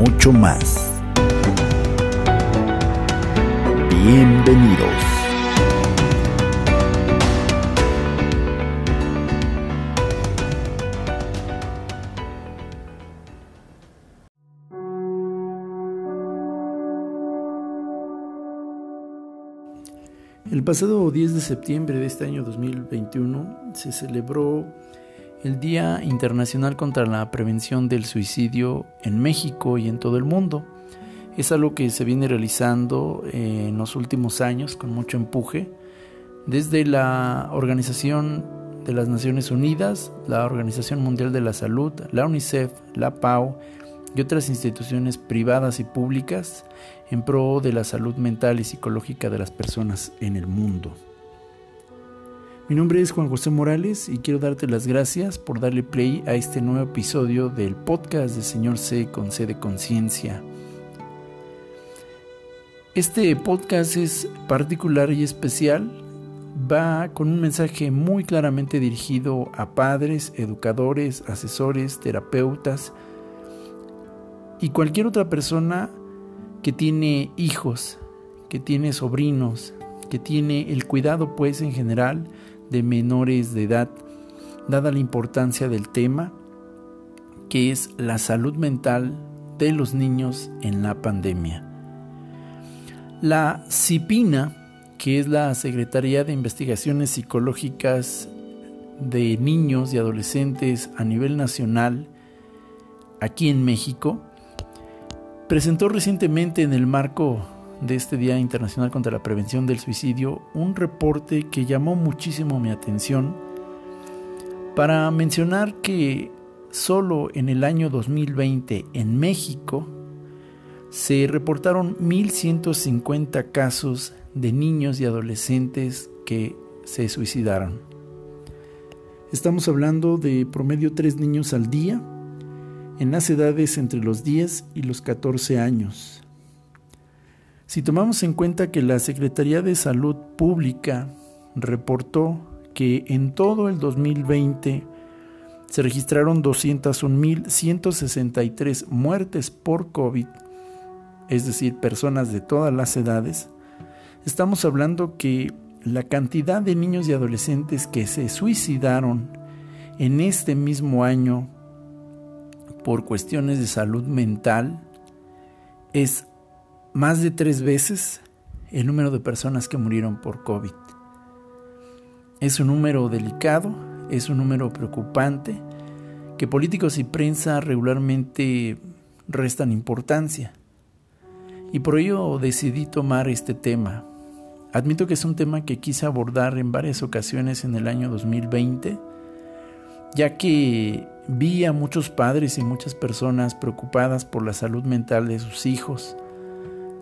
mucho más. Bienvenidos. El pasado 10 de septiembre de este año 2021 se celebró el Día Internacional contra la Prevención del Suicidio en México y en todo el mundo. Es algo que se viene realizando en los últimos años con mucho empuje desde la Organización de las Naciones Unidas, la Organización Mundial de la Salud, la UNICEF, la PAO y otras instituciones privadas y públicas en pro de la salud mental y psicológica de las personas en el mundo. Mi nombre es Juan José Morales y quiero darte las gracias por darle play a este nuevo episodio del podcast de Señor C con C de Conciencia. Este podcast es particular y especial, va con un mensaje muy claramente dirigido a padres, educadores, asesores, terapeutas y cualquier otra persona que tiene hijos, que tiene sobrinos, que tiene el cuidado pues en general de menores de edad, dada la importancia del tema que es la salud mental de los niños en la pandemia. La CIPINA, que es la Secretaría de Investigaciones Psicológicas de Niños y Adolescentes a nivel nacional, aquí en México, presentó recientemente en el marco de este Día Internacional contra la Prevención del Suicidio un reporte que llamó muchísimo mi atención para mencionar que solo en el año 2020 en México se reportaron 1.150 casos de niños y adolescentes que se suicidaron. Estamos hablando de promedio tres niños al día en las edades entre los 10 y los 14 años. Si tomamos en cuenta que la Secretaría de Salud Pública reportó que en todo el 2020 se registraron 201.163 muertes por COVID, es decir, personas de todas las edades, estamos hablando que la cantidad de niños y adolescentes que se suicidaron en este mismo año por cuestiones de salud mental es más de tres veces el número de personas que murieron por COVID. Es un número delicado, es un número preocupante que políticos y prensa regularmente restan importancia. Y por ello decidí tomar este tema. Admito que es un tema que quise abordar en varias ocasiones en el año 2020, ya que vi a muchos padres y muchas personas preocupadas por la salud mental de sus hijos,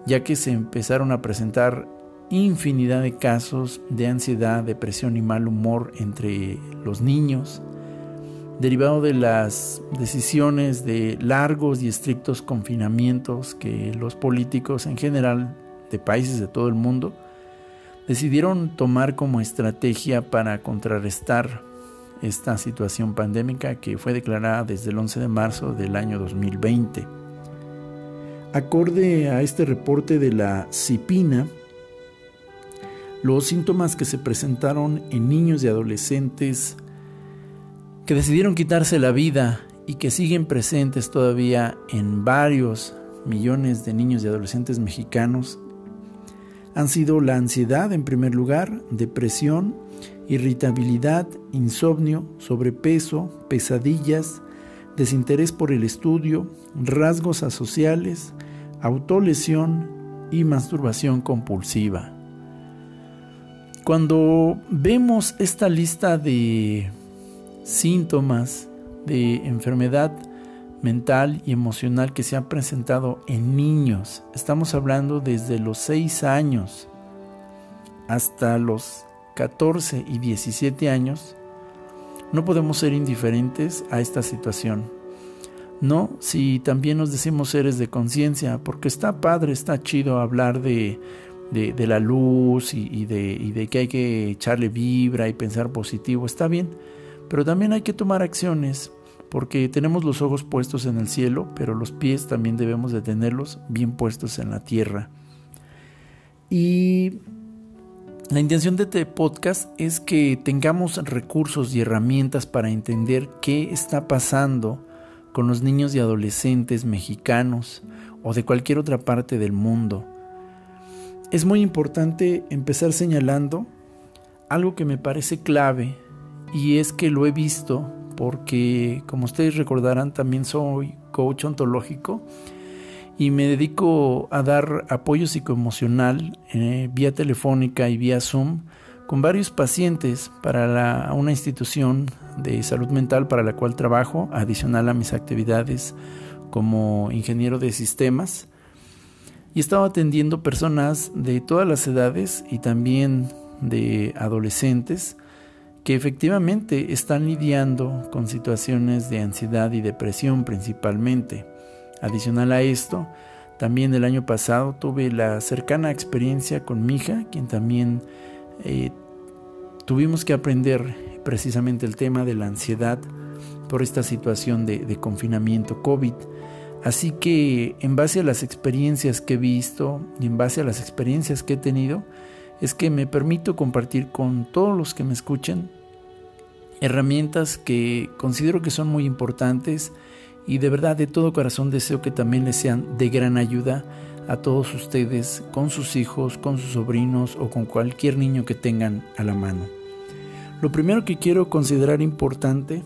ya que se empezaron a presentar infinidad de casos de ansiedad, depresión y mal humor entre los niños, derivado de las decisiones de largos y estrictos confinamientos que los políticos en general de países de todo el mundo decidieron tomar como estrategia para contrarrestar esta situación pandémica que fue declarada desde el 11 de marzo del año 2020. Acorde a este reporte de la CIPINA, los síntomas que se presentaron en niños y adolescentes que decidieron quitarse la vida y que siguen presentes todavía en varios millones de niños y adolescentes mexicanos han sido la ansiedad en primer lugar, depresión, irritabilidad, insomnio, sobrepeso, pesadillas, desinterés por el estudio, rasgos asociales, autolesión y masturbación compulsiva. Cuando vemos esta lista de síntomas de enfermedad mental y emocional que se ha presentado en niños. Estamos hablando desde los 6 años hasta los 14 y 17 años. No podemos ser indiferentes a esta situación. No, si también nos decimos seres de conciencia, porque está padre, está chido hablar de, de, la luz y, de, y de que hay que echarle vibra y pensar positivo, está bien, pero también hay que tomar acciones porque tenemos los ojos puestos en el cielo, pero los pies también debemos de tenerlos bien puestos en la tierra. Y la intención de este podcast es que tengamos recursos y herramientas para entender qué está pasando con los niños y adolescentes mexicanos o de cualquier otra parte del mundo. Es muy importante empezar señalando algo que me parece clave y es que lo he visto porque como ustedes recordarán también soy coach ontológico y me dedico a dar apoyo psicoemocional eh, vía telefónica y vía Zoom con varios pacientes para una institución de salud mental para la cual trabajo, adicional a mis actividades como ingeniero de sistemas. Y he estado atendiendo personas de todas las edades y también de adolescentes que efectivamente están lidiando con situaciones de ansiedad y depresión principalmente. Adicional a esto, también el año pasado tuve la cercana experiencia con mi hija, quien también eh, tuvimos que aprender precisamente el tema de la ansiedad por esta situación de, de confinamiento COVID. Así que en base a las experiencias que he visto y en base a las experiencias que he tenido, es que me permito compartir con todos los que me escuchen herramientas que considero que son muy importantes y de verdad de todo corazón deseo que también les sean de gran ayuda a todos ustedes con sus hijos, con sus sobrinos o con cualquier niño que tengan a la mano. Lo primero que quiero considerar importante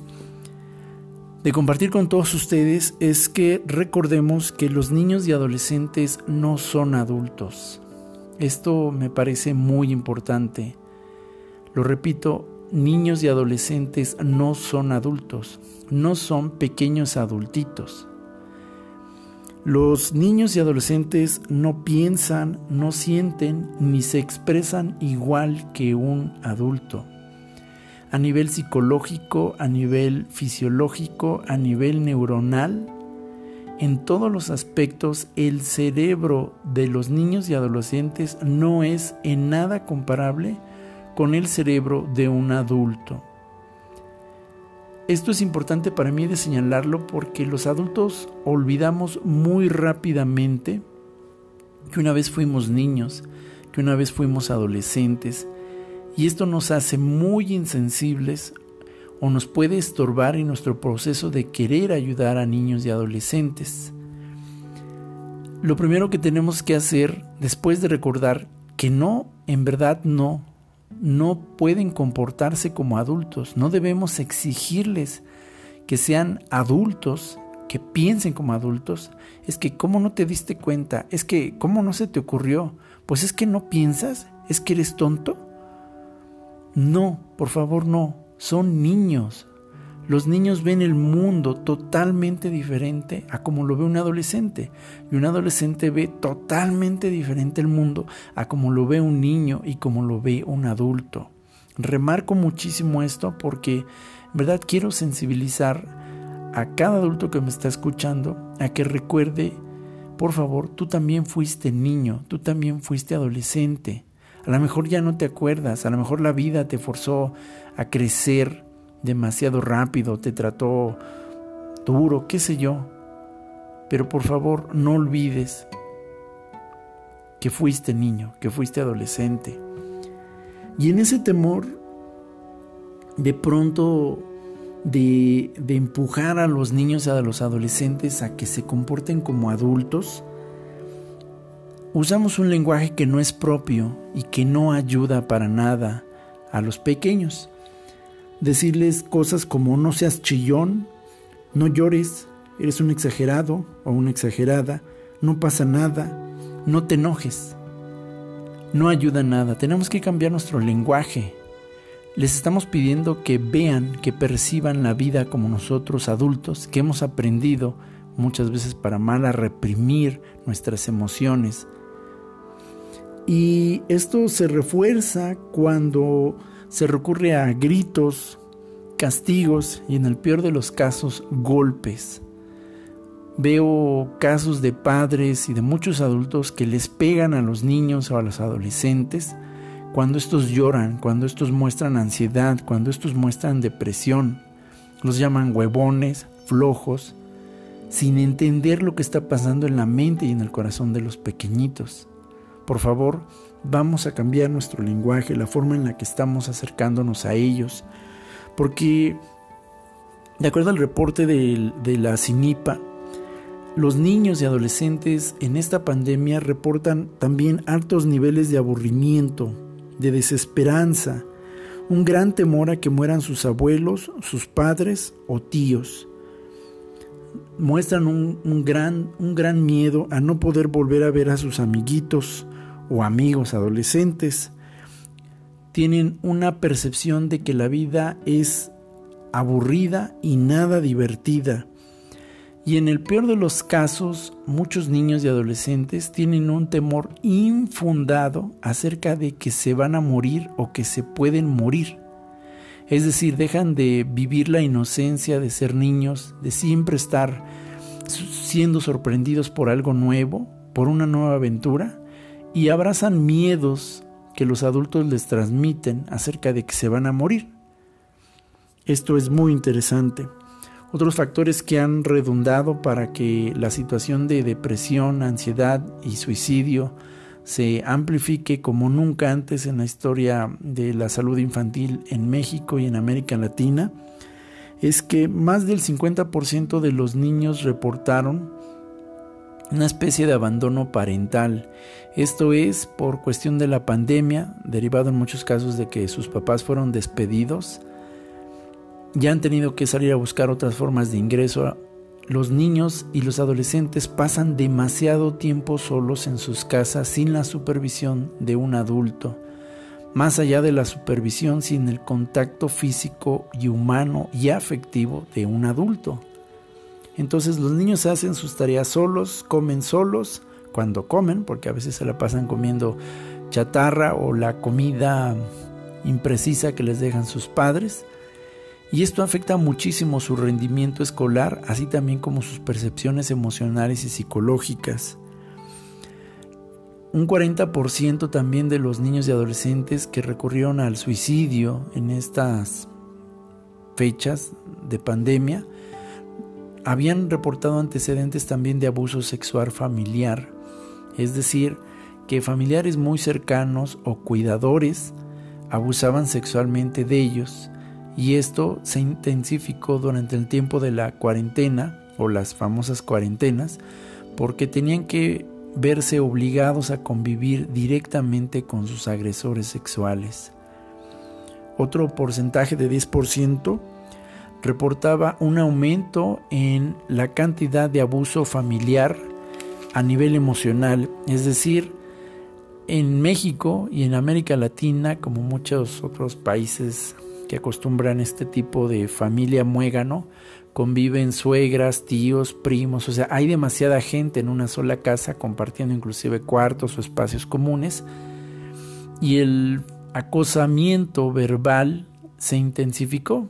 de compartir con todos ustedes es que recordemos que los niños y adolescentes no son adultos. Esto me parece muy importante. Lo repito, niños y adolescentes no son adultos, no son pequeños adultitos. Los niños y adolescentes no piensan, no sienten ni se expresan igual que un adulto. A nivel psicológico, a nivel fisiológico, a nivel neuronal, en todos los aspectos el cerebro de los niños y adolescentes no es en nada comparable con el cerebro de un adulto. Esto es importante para mí de señalarlo porque los adultos olvidamos muy rápidamente que una vez fuimos niños, que una vez fuimos adolescentes, y esto nos hace muy insensibles o nos puede estorbar en nuestro proceso de querer ayudar a niños y adolescentes. Lo primero que tenemos que hacer después de recordar que no, en verdad no, no pueden comportarse como adultos. No debemos exigirles que sean adultos, que piensen como adultos. Es que, ¿cómo no te diste cuenta? Es que, ¿cómo no se te ocurrió? Pues es que no piensas, es que eres tonto. No, por favor, no. Son niños, los niños ven el mundo totalmente diferente a como lo ve un adolescente. Y un adolescente ve totalmente diferente el mundo a como lo ve un niño y como lo ve un adulto. Remarco muchísimo esto porque en verdad quiero sensibilizar a cada adulto que me está escuchando a que recuerde, por favor, tú también fuiste niño, tú también fuiste adolescente. A lo mejor ya no te acuerdas, a lo mejor la vida te forzó a crecer demasiado rápido, te trató duro, qué sé yo. Pero por favor no olvides que fuiste niño, que fuiste adolescente. Y en ese temor, de pronto, de, de, empujar a los niños y a los adolescentes a que se comporten como adultos, usamos un lenguaje que no es propio y que no ayuda para nada a los pequeños decirles cosas como no seas chillón, no llores, eres un exagerado o una exagerada, no pasa nada, no te enojes. No ayuda nada, tenemos que cambiar nuestro lenguaje. les estamos pidiendo que vean, que perciban la vida como nosotros adultos, que hemos aprendido muchas veces para mal a reprimir nuestras emociones. Y esto se refuerza cuando se recurre a gritos, castigos y en el peor de los casos golpes. Veo casos de padres y de muchos adultos que les pegan a los niños o a los adolescentes cuando estos lloran, cuando estos muestran ansiedad, cuando estos muestran depresión. Los llaman huevones, flojos, sin entender lo que está pasando en la mente y en el corazón de los pequeñitos. Por favor, vamos a cambiar nuestro lenguaje, la forma en la que estamos acercándonos a ellos, porque de acuerdo al reporte de, la CINIPA, los niños y adolescentes en esta pandemia reportan también altos niveles de aburrimiento, de desesperanza, un gran temor a que mueran sus abuelos, sus padres o tíos. Muestran un, gran, un gran miedo a no poder volver a ver a sus amiguitos o amigos adolescentes. Tienen una percepción de que la vida es aburrida y nada divertida y en el peor de los casos, muchos niños y adolescentes tienen un temor infundado acerca de que se van a morir o que se pueden morir. Es decir, dejan de vivir la inocencia de ser niños, de siempre estar siendo sorprendidos por algo nuevo, por una nueva aventura, y abrazan miedos que los adultos les transmiten acerca de que se van a morir. Esto es muy interesante. Otros factores que han redundado para que la situación de depresión, ansiedad y suicidio se amplifique como nunca antes en la historia de la salud infantil en México y en América Latina es que más del 50% de los niños reportaron una especie de abandono parental. Esto es por cuestión de la pandemia, derivado en muchos casos de que sus papás fueron despedidos ya han tenido que salir a buscar otras formas de ingreso. Los niños y los adolescentes pasan demasiado tiempo solos en sus casas sin la supervisión de un adulto, más allá de la supervisión sin el contacto físico y humano y afectivo de un adulto. Entonces los niños hacen sus tareas solos, comen solos, cuando comen, porque a veces se la pasan comiendo chatarra o la comida imprecisa que les dejan sus padres y esto afecta muchísimo su rendimiento escolar, así también como sus percepciones emocionales y psicológicas. Un 40% también de los niños y adolescentes que recurrieron al suicidio en estas fechas de pandemia habían reportado antecedentes también de abuso sexual familiar, es decir, que familiares muy cercanos o cuidadores abusaban sexualmente de ellos y esto se intensificó durante el tiempo de la cuarentena o las famosas cuarentenas porque tenían que verse obligados a convivir directamente con sus agresores sexuales. Otro porcentaje de 10% reportaba un aumento en la cantidad de abuso familiar a nivel emocional, es decir, en México y en América Latina, como muchos otros países que acostumbran este tipo de familia muégano, conviven suegras, tíos, primos, o sea, hay demasiada gente en una sola casa compartiendo inclusive cuartos o espacios comunes. Y el acosamiento verbal se intensificó,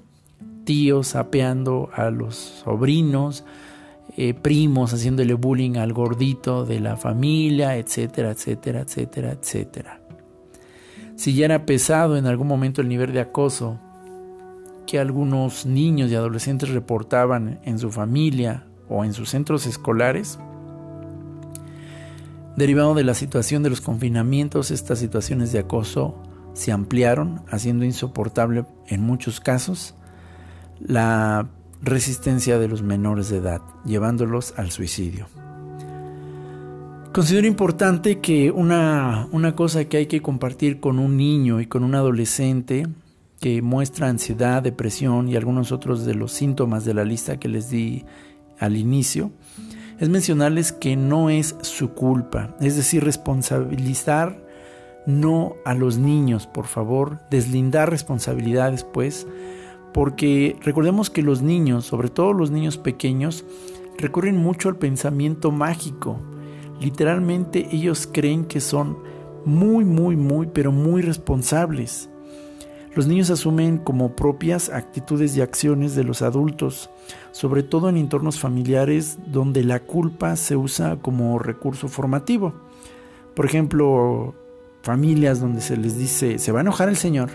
tíos apeando a los sobrinos, eh, primos haciéndole bullying al gordito de la familia, etcétera, etcétera, etcétera, etcétera. Si ya era pesado en algún momento el nivel de acoso que algunos niños y adolescentes reportaban en su familia o en sus centros escolares, derivado de la situación de los confinamientos, estas situaciones de acoso se ampliaron, haciendo insoportable en muchos casos la resistencia de los menores de edad, llevándolos al suicidio. Considero importante que una, una cosa que hay que compartir con un niño y con un adolescente que muestra ansiedad, depresión y algunos otros de los síntomas de la lista que les di al inicio, es mencionarles que no es su culpa, es decir, responsabilizar no a los niños, por favor, deslindar responsabilidades, pues, porque recordemos que los niños, sobre todo los niños pequeños, recurren mucho al pensamiento mágico. Literalmente ellos creen que son muy, muy, muy, pero muy responsables. Los niños asumen como propias actitudes y acciones de los adultos, sobre todo en entornos familiares donde la culpa se usa como recurso formativo. Por ejemplo, familias donde se les dice, se va a enojar el Señor.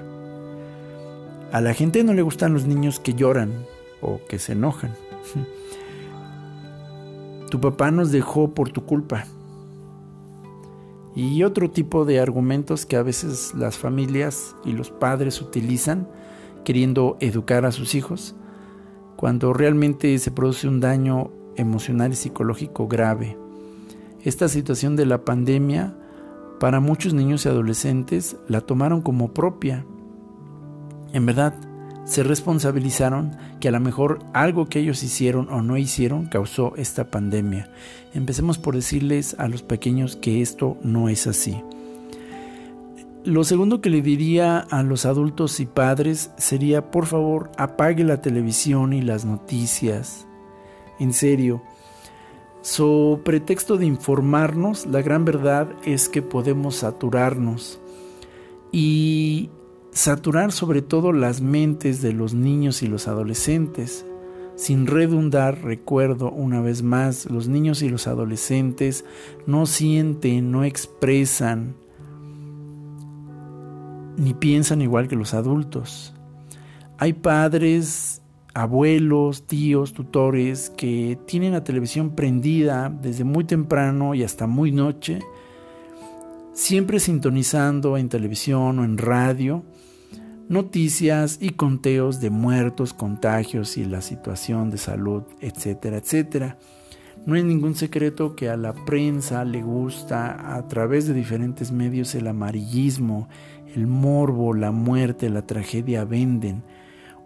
A la gente no le gustan los niños que lloran o que se enojan. Tu papá nos dejó por tu culpa. Y otro tipo de argumentos que a veces las familias y los padres utilizan queriendo educar a sus hijos, cuando realmente se produce un daño emocional y psicológico grave. Esta situación de la pandemia para muchos niños y adolescentes la tomaron como propia. En verdad, se responsabilizaron que a lo mejor algo que ellos hicieron o no hicieron causó esta pandemia. Empecemos por decirles a los pequeños que esto no es así. Lo segundo que le diría a los adultos y padres sería, por favor, apague la televisión y las noticias. En serio, So pretexto de informarnos, la gran verdad es que podemos saturarnos y saturar sobre todo las mentes de los niños y los adolescentes. Sin redundar, recuerdo una vez más, los niños y los adolescentes no sienten, no expresan, ni piensan igual que los adultos. Hay padres abuelos, tíos, tutores que tienen la televisión prendida desde muy temprano y hasta muy noche, siempre sintonizando en televisión o en radio noticias y conteos de muertos, contagios y la situación de salud, etcétera, etcétera. No es ningún secreto que a la prensa le gusta a través de diferentes medios el amarillismo, el morbo, la muerte, la tragedia venden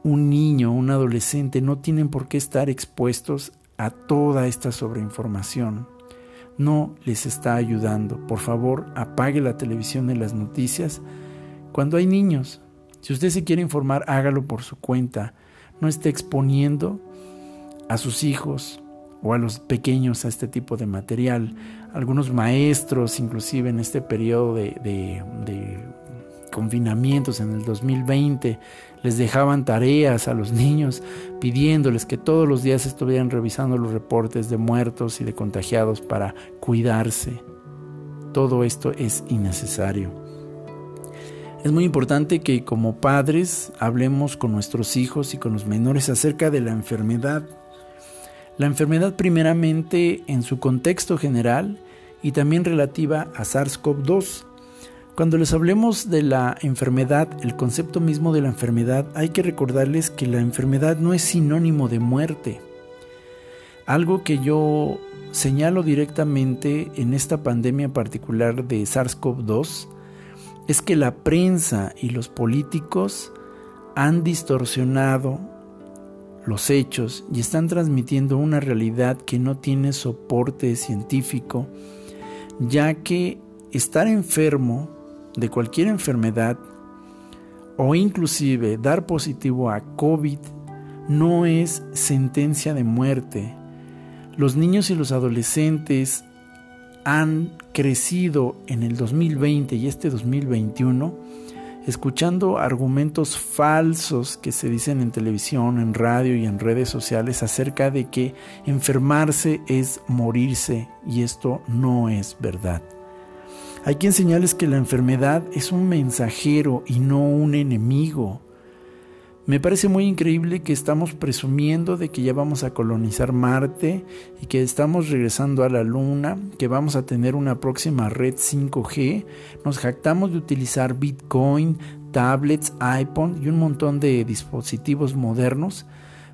un niño, un adolescente no tienen por qué estar expuestos a toda esta sobreinformación. No les está ayudando. Por favor, apague la televisión de las noticias cuando hay niños. Si usted se quiere informar, hágalo por su cuenta. No esté exponiendo a sus hijos o a los pequeños a este tipo de material. Algunos maestros, inclusive en este periodo de, de confinamientos en el 2020, les dejaban tareas a los niños pidiéndoles que todos los días estuvieran revisando los reportes de muertos y de contagiados para cuidarse. Todo esto es innecesario. Es muy importante que como padres hablemos con nuestros hijos y con los menores acerca de la enfermedad. La enfermedad primeramente en su contexto general y también relativa a SARS-CoV-2 cuando les hablemos de la enfermedad, el concepto mismo de la enfermedad, hay que recordarles que la enfermedad no es sinónimo de muerte. Algo que yo señalo directamente en esta pandemia particular de SARS-CoV-2 es que la prensa y los políticos han distorsionado los hechos y están transmitiendo una realidad que no tiene soporte científico, ya que estar enfermo de cualquier enfermedad o inclusive dar positivo a COVID no es sentencia de muerte. Los niños y los adolescentes han crecido en el 2020 y este 2021 escuchando argumentos falsos que se dicen en televisión, en radio y en redes sociales acerca de que enfermarse es morirse y esto no es verdad. Hay que enseñarles que la enfermedad es un mensajero y no un enemigo. Me parece muy increíble que estamos presumiendo de que ya vamos a colonizar Marte y que estamos regresando a la Luna, que vamos a tener una próxima red 5G. Nos jactamos de utilizar Bitcoin, tablets, iPhone y un montón de dispositivos modernos,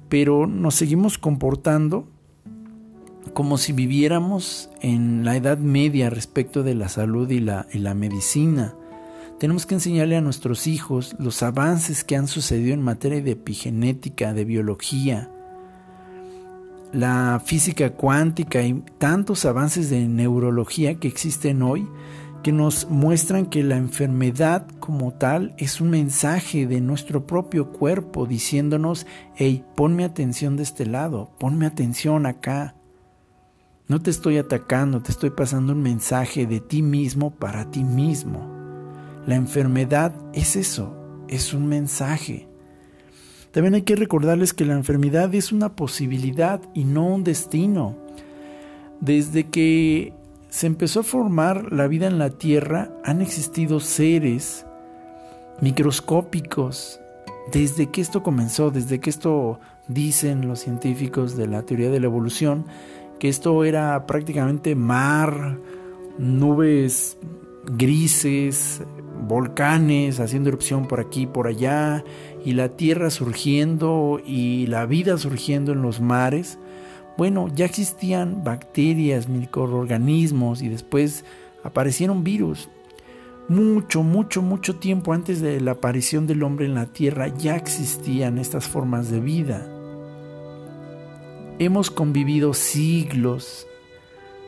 pero nos seguimos comportando como si viviéramos en la Edad Media respecto de la salud y la, y la medicina. Tenemos que enseñarle a nuestros hijos los avances que han sucedido en materia de epigenética, de biología, la física cuántica y tantos avances de neurología que existen hoy que nos muestran que la enfermedad como tal es un mensaje de nuestro propio cuerpo diciéndonos, hey, ponme atención de este lado, ponme atención acá. No te estoy atacando, te estoy pasando un mensaje de ti mismo para ti mismo. La enfermedad es eso, es un mensaje. También hay que recordarles que la enfermedad es una posibilidad y no un destino. Desde que se empezó a formar la vida en la Tierra, han existido seres microscópicos. Desde que esto comenzó, desde que esto dicen los científicos de la teoría de la evolución, que esto era prácticamente mar, nubes grises, volcanes haciendo erupción por aquí y por allá, y la tierra surgiendo y la vida surgiendo en los mares, bueno, ya existían bacterias, microorganismos y después aparecieron virus. Mucho, mucho, mucho tiempo antes de la aparición del hombre en la Tierra ya existían estas formas de vida. Hemos convivido siglos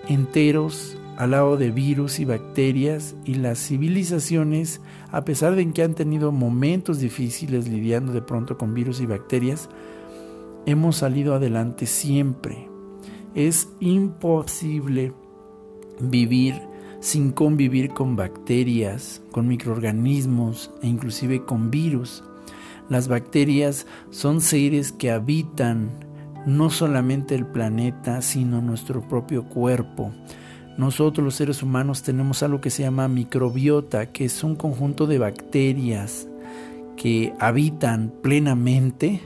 enteros al lado de virus y bacterias y las civilizaciones, a pesar de que han tenido momentos difíciles lidiando de pronto con virus y bacterias, hemos salido adelante siempre. Es imposible vivir sin convivir con bacterias, con microorganismos e inclusive con virus. Las bacterias son seres que habitan no solamente el planeta, sino nuestro propio cuerpo. Nosotros los seres humanos tenemos algo que se llama microbiota, que es un conjunto de bacterias que habitan plenamente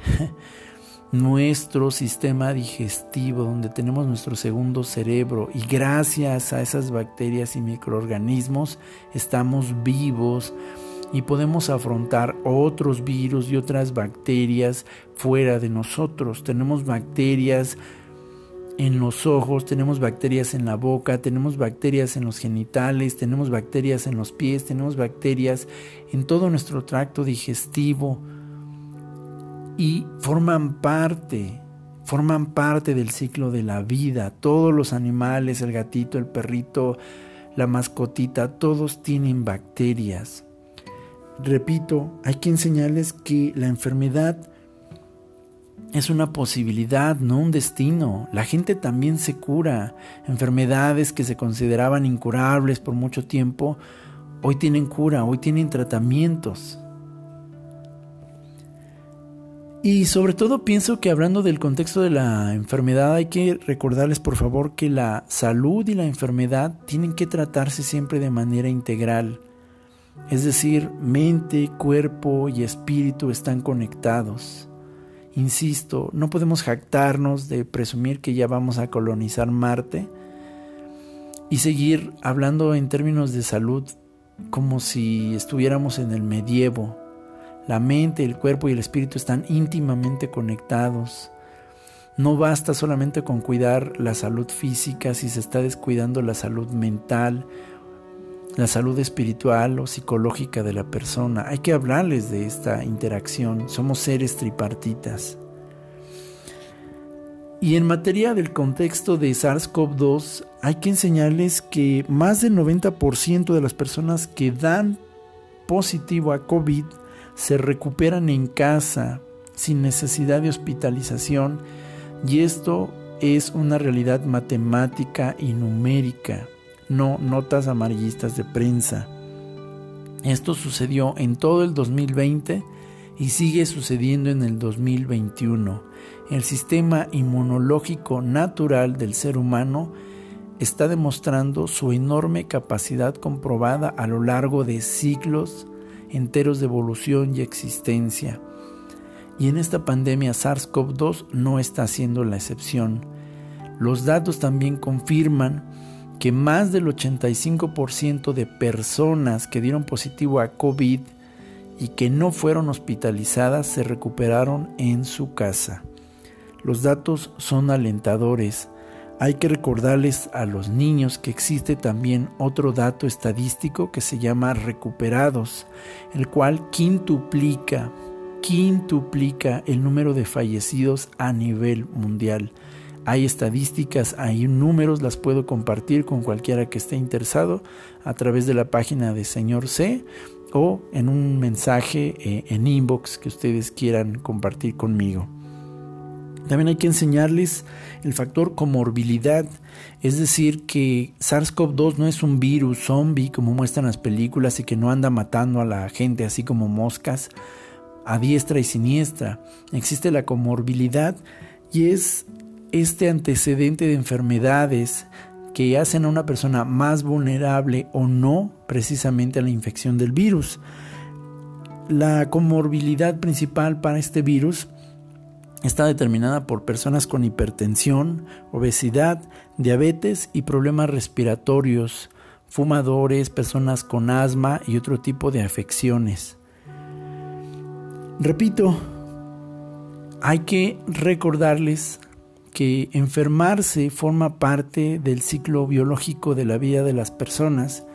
nuestro sistema digestivo, donde tenemos nuestro segundo cerebro y gracias a esas bacterias y microorganismos estamos vivos y podemos afrontar otros virus y otras bacterias fuera de nosotros. Tenemos bacterias en los ojos, tenemos bacterias en la boca, tenemos bacterias en los genitales, tenemos bacterias en los pies, tenemos bacterias en todo nuestro tracto digestivo y forman parte, forman parte del ciclo de la vida. Todos los animales, el gatito, el perrito, la mascotita, todos tienen bacterias. Repito, hay que enseñarles que la enfermedad es una posibilidad, no un destino. La gente también se cura. Enfermedades que se consideraban incurables por mucho tiempo, hoy tienen cura, hoy tienen tratamientos. Y sobre todo pienso que hablando del contexto de la enfermedad hay que recordarles por favor que la salud y la enfermedad tienen que tratarse siempre de manera integral. Es decir, mente, cuerpo y espíritu están conectados. Insisto, no podemos jactarnos de presumir que ya vamos a colonizar Marte y seguir hablando en términos de salud como si estuviéramos en el medievo la mente, el cuerpo y el espíritu están íntimamente conectados. No basta solamente con cuidar la salud física si se está descuidando la salud mental, la salud espiritual o psicológica de la persona. Hay que hablarles de esta interacción. Somos seres tripartitas. Y en materia del contexto de SARS-CoV-2, hay que enseñarles que más del 90% de las personas que dan positivo a COVID se recuperan en casa sin necesidad de hospitalización y esto es una realidad matemática y numérica, no notas amarillistas de prensa. Esto sucedió en todo el 2020 y sigue sucediendo en el 2021. El sistema inmunológico natural del ser humano está demostrando su enorme capacidad comprobada a lo largo de siglos enteros de evolución y existencia. Y en esta pandemia SARS-CoV-2 no está siendo la excepción. Los datos también confirman que más del 85% de personas que dieron positivo a COVID y que no fueron hospitalizadas se recuperaron en su casa. Los datos son alentadores hay que recordarles a los niños que existe también otro dato estadístico que se llama recuperados, el cual quintuplica, quintuplica el número de fallecidos a nivel mundial. Hay estadísticas, hay números, las puedo compartir con cualquiera que esté interesado a través de la página de Señor C o en un mensaje eh, en inbox que ustedes quieran compartir conmigo. También hay que enseñarles el factor comorbilidad, es decir, que SARS-CoV-2 no es un virus zombie como muestran las películas y que no anda matando a la gente así como moscas a diestra y siniestra. Existe la comorbilidad y es este antecedente de enfermedades que hacen a una persona más vulnerable o no precisamente a la infección del virus. La comorbilidad principal para este virus está determinada por personas con hipertensión, obesidad, diabetes y problemas respiratorios, fumadores, personas con asma y otro tipo de afecciones. Repito, hay que recordarles que enfermarse forma parte del ciclo biológico de la vida de las personas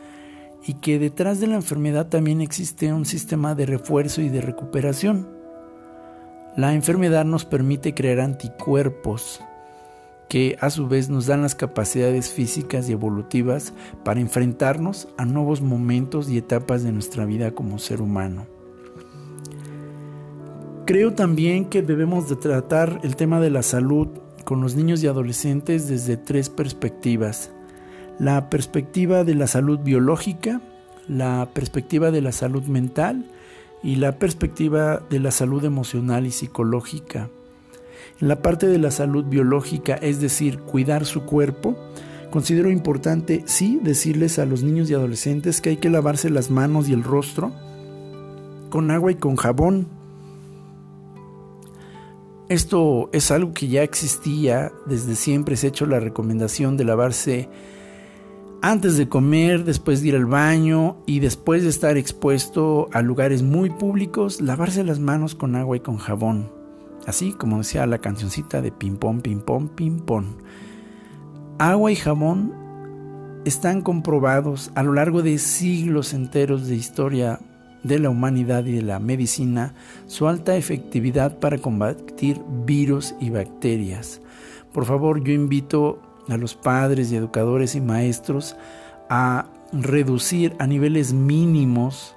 y que detrás de la enfermedad también existe un sistema de refuerzo y de recuperación. La enfermedad nos permite crear anticuerpos que a su vez nos dan las capacidades físicas y evolutivas para enfrentarnos a nuevos momentos y etapas de nuestra vida como ser humano. Creo también que debemos de tratar el tema de la salud con los niños y adolescentes desde tres perspectivas. La perspectiva de la salud biológica, la perspectiva de la salud mental y la perspectiva de la salud emocional y psicológica. En la parte de la salud biológica, es decir, cuidar su cuerpo, considero importante, sí, decirles a los niños y adolescentes que hay que lavarse las manos y el rostro con agua y con jabón esto es algo que ya existía, desde siempre se ha hecho la recomendación de lavarse antes de comer, después de ir al baño y después de estar expuesto a lugares muy públicos, lavarse las manos con agua y con jabón. Así como decía la cancioncita de ping pong, ping. Agua y jabón están comprobados a lo largo de siglos enteros de historia de la humanidad y de la medicina su alta efectividad para combatir virus y bacterias. Por favor, yo invito a los padres y educadores y maestros a reducir a niveles mínimos,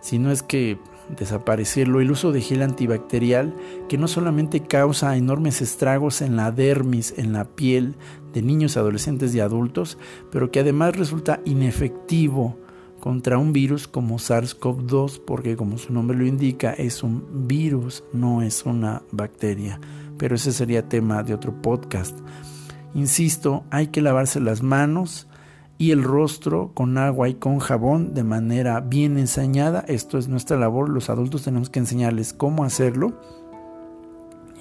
si no es que desaparecerlo, el uso de gel antibacterial que no solamente causa enormes estragos en la dermis, en la piel de niños, adolescentes y adultos, pero que además resulta inefectivo contra un virus como SARS-CoV-2, porque como su nombre lo indica, es un virus, no es una bacteria. Pero ese sería tema de otro podcast. Insisto, hay que lavarse las manos y el rostro con agua y con jabón de manera bien ensañada. Esto es nuestra labor, los adultos tenemos que enseñarles cómo hacerlo.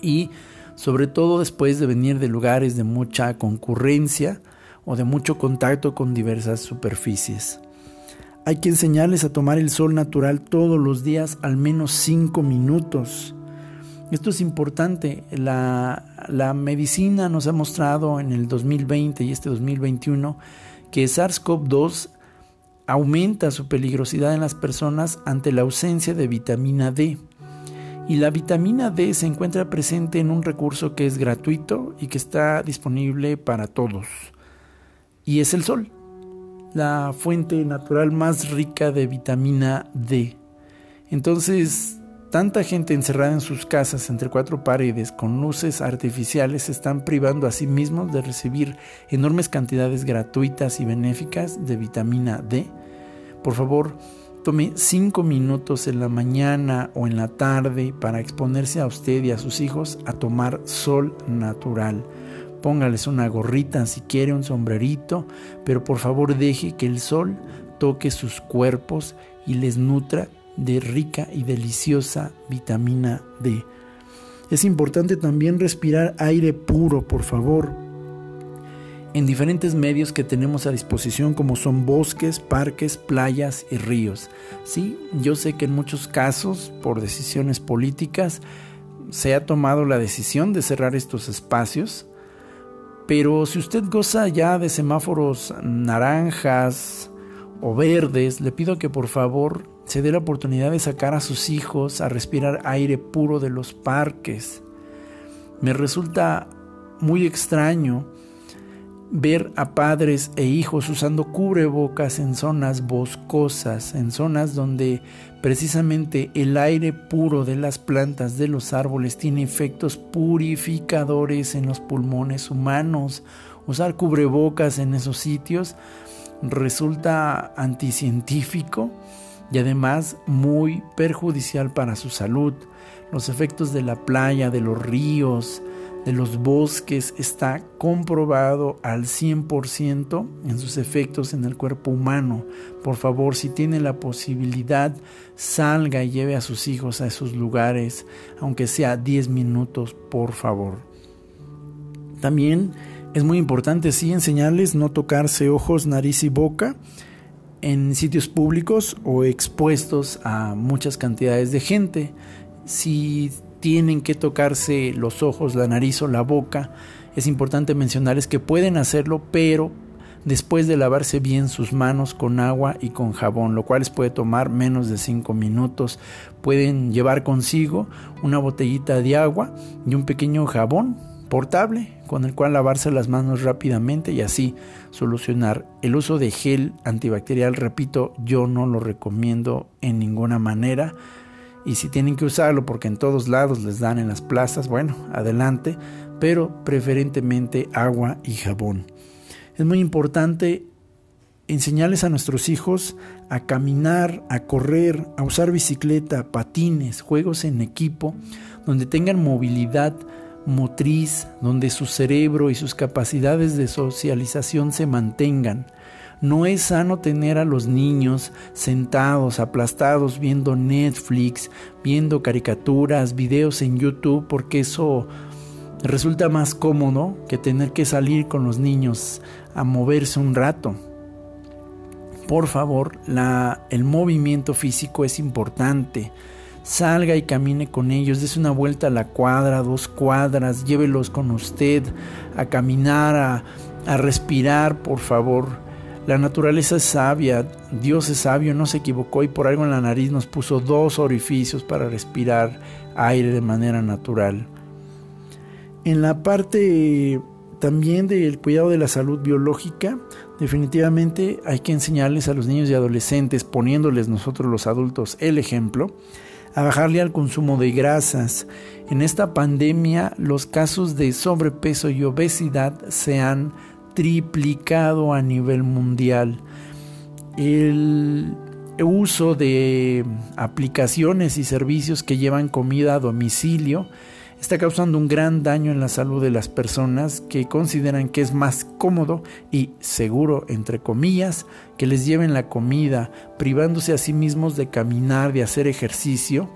Y sobre todo después de venir de lugares de mucha concurrencia o de mucho contacto con diversas superficies. Hay que enseñarles a tomar el sol natural todos los días, al menos 5 minutos. Esto es importante. La, la, medicina nos ha mostrado en el 2020 y este 2021 que SARS-CoV-2 aumenta su peligrosidad en las personas ante la ausencia de vitamina D. Y la vitamina D se encuentra presente en un recurso que es gratuito y que está disponible para todos. Y es el sol la fuente natural más rica de vitamina D. Entonces, tanta gente encerrada en sus casas entre cuatro paredes con luces artificiales se están privando a sí mismos de recibir enormes cantidades gratuitas y benéficas de vitamina D. Por favor, tome cinco minutos en la mañana o en la tarde para exponerse a usted y a sus hijos a tomar sol natural. Póngales una gorrita si quiere, un sombrerito, pero por favor deje que el sol toque sus cuerpos y les nutra de rica y deliciosa vitamina D. Es importante también respirar aire puro, por favor, en diferentes medios que tenemos a disposición como son bosques, parques, playas y ríos. Sí, yo sé que en muchos casos, por decisiones políticas, se ha tomado la decisión de cerrar estos espacios, pero si usted goza ya de semáforos naranjas o verdes, le pido que por favor se dé la oportunidad de sacar a sus hijos a respirar aire puro de los parques. Me resulta muy extraño ver a padres e hijos usando cubrebocas en zonas boscosas, en zonas donde precisamente el aire puro de las plantas, de los árboles, tiene efectos purificadores en los pulmones humanos. Usar cubrebocas en esos sitios resulta anticientífico y además muy perjudicial para su salud. Los efectos de la playa, de los ríos, de los bosques está comprobado al 100% en sus efectos en el cuerpo humano. Por favor, si tiene la posibilidad, salga y lleve a sus hijos a esos lugares, aunque sea 10 minutos, por favor. También es muy importante, sí, enseñarles no tocarse ojos, nariz y boca en sitios públicos o expuestos a muchas cantidades de gente. Si tienen que tocarse los ojos, la nariz o la boca. Es importante mencionarles que pueden hacerlo, pero después de lavarse bien sus manos con agua y con jabón, lo cual les puede tomar menos de 5 minutos. Pueden llevar consigo una botellita de agua y un pequeño jabón portable con el cual lavarse las manos rápidamente y así solucionar. El uso de gel antibacterial, repito, yo no lo recomiendo en ninguna manera y si tienen que usarlo porque en todos lados les dan en las plazas, bueno, adelante, pero preferentemente agua y jabón. Es muy importante enseñarles a nuestros hijos a caminar, a correr, a usar bicicleta, patines, juegos en equipo, donde tengan movilidad motriz, donde su cerebro y sus capacidades de socialización se mantengan. No es sano tener a los niños sentados, aplastados, viendo Netflix, viendo caricaturas, videos en YouTube, porque eso resulta más cómodo que tener que salir con los niños a moverse un rato. Por favor, el movimiento físico es importante. Salga y camine con ellos, des una vuelta a la cuadra, dos cuadras, llévelos con usted a caminar, a respirar, por favor la naturaleza es sabia, Dios es sabio, no se equivocó y por algo en la nariz nos puso dos orificios para respirar aire de manera natural. En la parte también del cuidado de la salud biológica, definitivamente hay que enseñarles a los niños y adolescentes, poniéndoles nosotros los adultos el ejemplo, a bajarle al consumo de grasas. En esta pandemia los casos de sobrepeso y obesidad se han triplicado a nivel mundial. El uso de aplicaciones y servicios que llevan comida a domicilio está causando un gran daño en la salud de las personas que consideran que es más cómodo y seguro, entre comillas, que les lleven la comida, privándose a sí mismos de caminar, de hacer ejercicio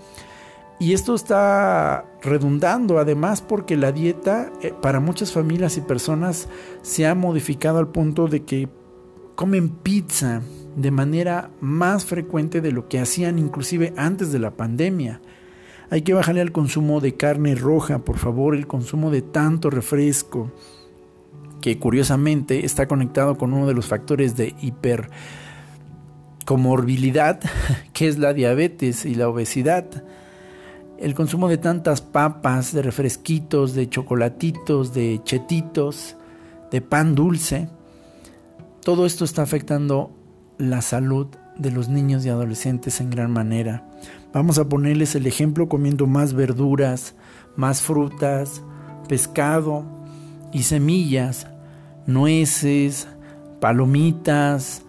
y esto está redundando además porque la dieta eh, para muchas familias y personas se ha modificado al punto de que comen pizza de manera más frecuente de lo que hacían inclusive antes de la pandemia. Hay que bajarle al consumo de carne roja, por favor, el consumo de tanto refresco, que curiosamente está conectado con uno de los factores de hipercomorbilidad, que es la diabetes y la obesidad el consumo de tantas papas, de refresquitos, de chocolatitos, de chetitos, de pan dulce, todo esto está afectando la salud de los niños y adolescentes en gran manera. Vamos a ponerles el ejemplo comiendo más verduras, más frutas, pescado y semillas, nueces, palomitas,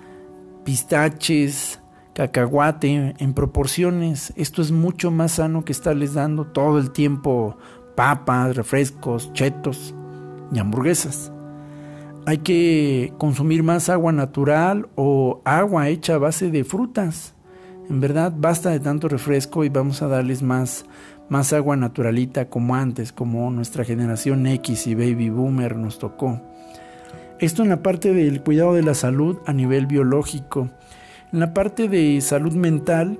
pistaches, cacahuate en proporciones. Esto es mucho más sano que estarles dando todo el tiempo papas, refrescos, chetos y hamburguesas. Hay que consumir más agua natural o agua hecha a base de frutas. En verdad, basta de tanto refresco y vamos a darles más, más agua naturalita como antes, como nuestra generación X y Baby Boomer nos tocó. Esto en la parte del cuidado de la salud a nivel biológico. En la parte de salud mental,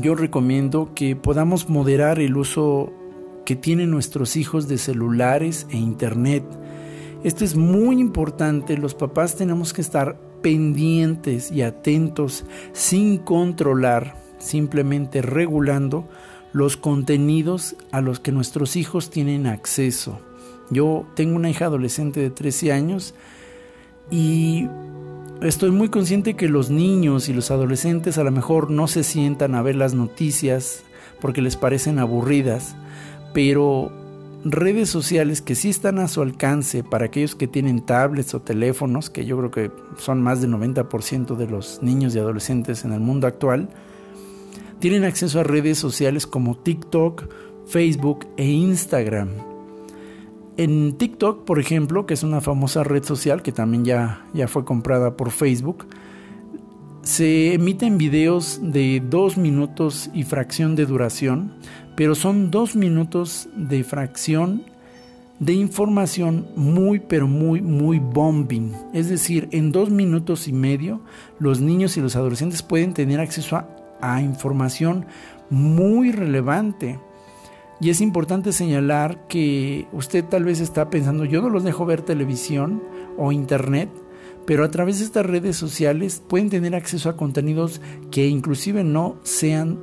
yo recomiendo que podamos moderar el uso que tienen nuestros hijos de celulares e internet. Esto es muy importante, los papás tenemos que estar pendientes y atentos sin controlar, simplemente regulando los contenidos a los que nuestros hijos tienen acceso. Yo tengo una hija adolescente de 13 años y estoy muy consciente que los niños y los adolescentes a lo mejor no se sientan a ver las noticias porque les parecen aburridas, pero redes sociales que sí están a su alcance para aquellos que tienen tablets o teléfonos, que yo creo que son más del 90% de los niños y adolescentes en el mundo actual, tienen acceso a redes sociales como TikTok, Facebook e Instagram. En TikTok, por ejemplo, que es una famosa red social que también ya, ya fue comprada por Facebook, se emiten videos de dos minutos y fracción de duración, pero son dos minutos de fracción de información muy, pero muy, muy bombing. Es decir, en dos minutos y medio los niños y los adolescentes pueden tener acceso a, a información muy relevante. Y es importante señalar que usted tal vez está pensando, yo no los dejo ver televisión o internet, pero a través de estas redes sociales pueden tener acceso a contenidos que inclusive no sean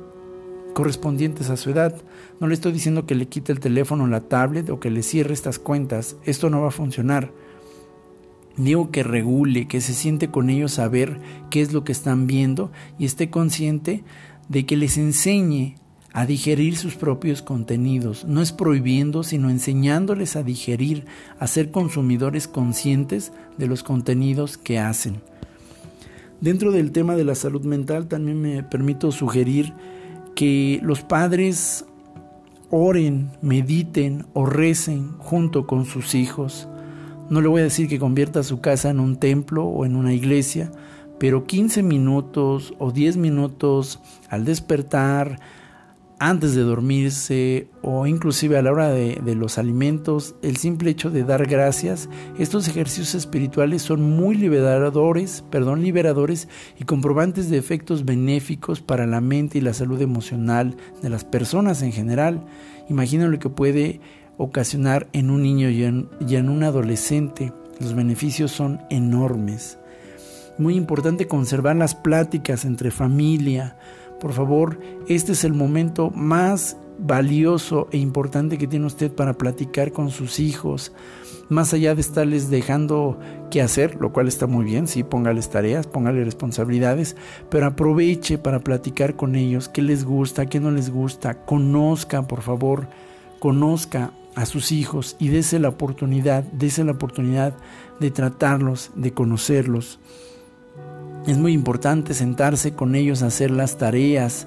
correspondientes a su edad. No le estoy diciendo que le quite el teléfono la tablet o que le cierre estas cuentas. Esto no va a funcionar. Digo que regule, que se siente con ellos a ver qué es lo que están viendo y esté consciente de que les enseñe a digerir sus propios contenidos. No es prohibiendo, sino enseñándoles a digerir, a ser consumidores conscientes de los contenidos que hacen. Dentro del tema de la salud mental también me permito sugerir que los padres oren, mediten o recen junto con sus hijos. No le voy a decir que convierta su casa en un templo o en una iglesia, pero 15 minutos o 10 minutos al despertar, antes de dormirse o inclusive a la hora de, los alimentos, el simple hecho de dar gracias, estos ejercicios espirituales son muy liberadores, perdón, liberadores y comprobantes de efectos benéficos para la mente y la salud emocional de las personas en general. Imagina lo que puede ocasionar en un niño y en, y en un adolescente. Los beneficios son enormes. Muy importante conservar las pláticas entre familia, por favor, este es el momento más valioso e importante que tiene usted para platicar con sus hijos, más allá de estarles dejando qué hacer, lo cual está muy bien, sí, póngales tareas, póngale responsabilidades, pero aproveche para platicar con ellos, qué les gusta, qué no les gusta, conozca, por favor, conozca a sus hijos y dése la oportunidad, dése la oportunidad de tratarlos, de conocerlos. Es muy importante sentarse con ellos a hacer las tareas.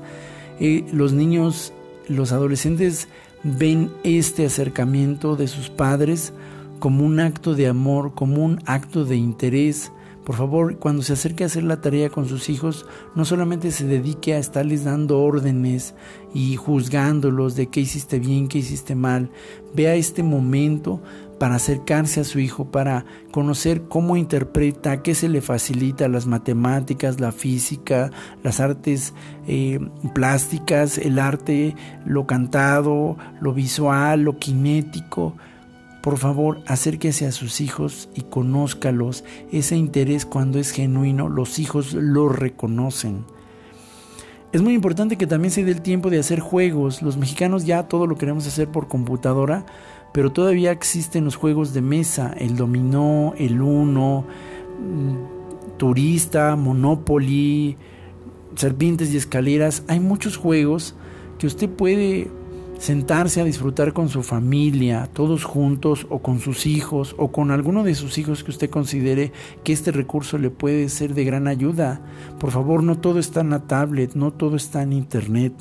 Eh, los niños, los adolescentes ven este acercamiento de sus padres como un acto de amor, como un acto de interés. Por favor, cuando se acerque a hacer la tarea con sus hijos, no solamente se dedique a estarles dando órdenes y juzgándolos de qué hiciste bien, qué hiciste mal. Vea este momento para acercarse a su hijo, para conocer cómo interpreta, qué se le facilita, las matemáticas, la física, las artes eh, plásticas, el arte, lo cantado, lo visual, lo kinético. Por favor, acérquese a sus hijos y conózcalos. Ese interés cuando es genuino, los hijos lo reconocen. Es muy importante que también se dé el tiempo de hacer juegos. Los mexicanos ya todo lo queremos hacer por computadora, pero todavía existen los juegos de mesa, el dominó, el uno, mm, turista, Monopoly, serpientes y escaleras. Hay muchos juegos que usted puede sentarse a disfrutar con su familia, todos juntos o con sus hijos o con alguno de sus hijos que usted considere que este recurso le puede ser de gran ayuda. Por favor, no todo está en la tablet, no todo está en internet.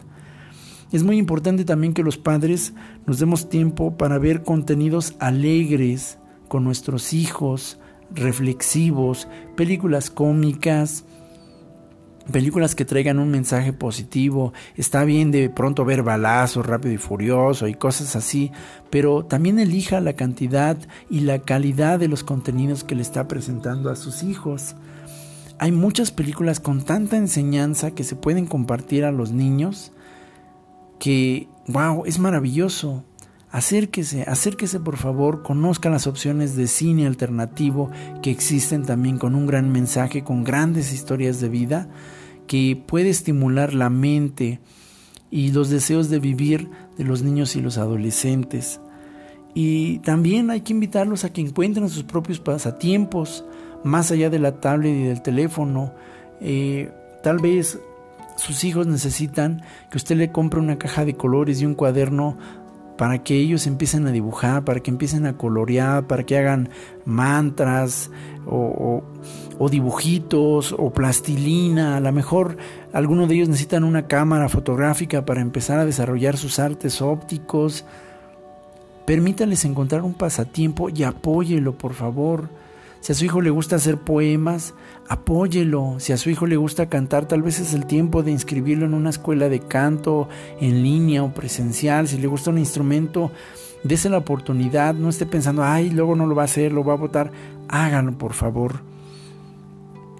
Es muy importante también que los padres nos demos tiempo para ver contenidos alegres con nuestros hijos, reflexivos, películas cómicas, películas que traigan un mensaje positivo. Está bien de pronto ver balazos, rápido y furioso y cosas así, pero también elija la cantidad y la calidad de los contenidos que le está presentando a sus hijos. Hay muchas películas con tanta enseñanza que se pueden compartir a los niños que, wow, es maravilloso. Acérquese, acérquese por favor, conozca las opciones de cine alternativo que existen también con un gran mensaje, con grandes historias de vida, que puede estimular la mente y los deseos de vivir de los niños y los adolescentes. Y también hay que invitarlos a que encuentren sus propios pasatiempos, más allá de la tablet y del teléfono. Eh, tal vez sus hijos necesitan que usted le compre una caja de colores y un cuaderno para que ellos empiecen a dibujar, para que empiecen a colorear, para que hagan mantras o, dibujitos o plastilina. A lo mejor algunos de ellos necesitan una cámara fotográfica para empezar a desarrollar sus artes ópticos. Permítales encontrar un pasatiempo y apóyelo, por favor. Si a su hijo le gusta hacer poemas, apóyelo. Si a su hijo le gusta cantar, tal vez es el tiempo de inscribirlo en una escuela de canto en línea o presencial. Si le gusta un instrumento, dése la oportunidad. No esté pensando, ay, luego no lo va a hacer, lo va a votar. Háganlo, por favor.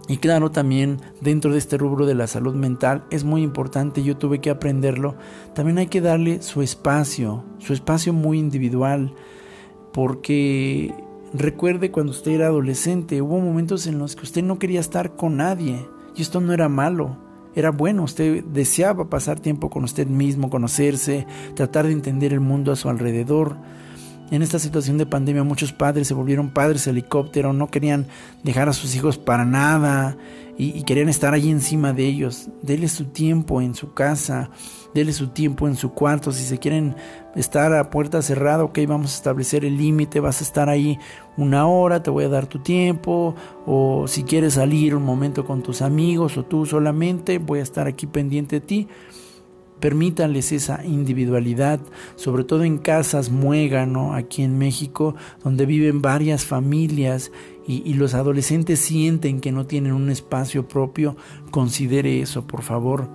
Y claro, también dentro de este rubro de la salud mental es muy importante, yo tuve que aprenderlo, también hay que darle su espacio, su espacio muy individual, porque Recuerde cuando usted era adolescente, hubo momentos en los que usted no quería estar con nadie y esto no era malo, era bueno, usted deseaba pasar tiempo con usted mismo, conocerse, tratar de entender el mundo a su alrededor. En esta situación de pandemia muchos padres se volvieron padres helicóptero, no querían dejar a sus hijos para nada y, querían estar allí encima de ellos. Dele su tiempo en su casa, dele su tiempo en su cuarto. Si se quieren estar a puerta cerrada, ok, vamos a establecer el límite, vas a estar ahí una hora, te voy a dar tu tiempo. O si quieres salir un momento con tus amigos o tú solamente, voy a estar aquí pendiente de ti. Permítanles esa individualidad, sobre todo en casas muégano, aquí en México, donde viven varias familias y, y, los adolescentes sienten que no tienen un espacio propio. Considere eso, por favor.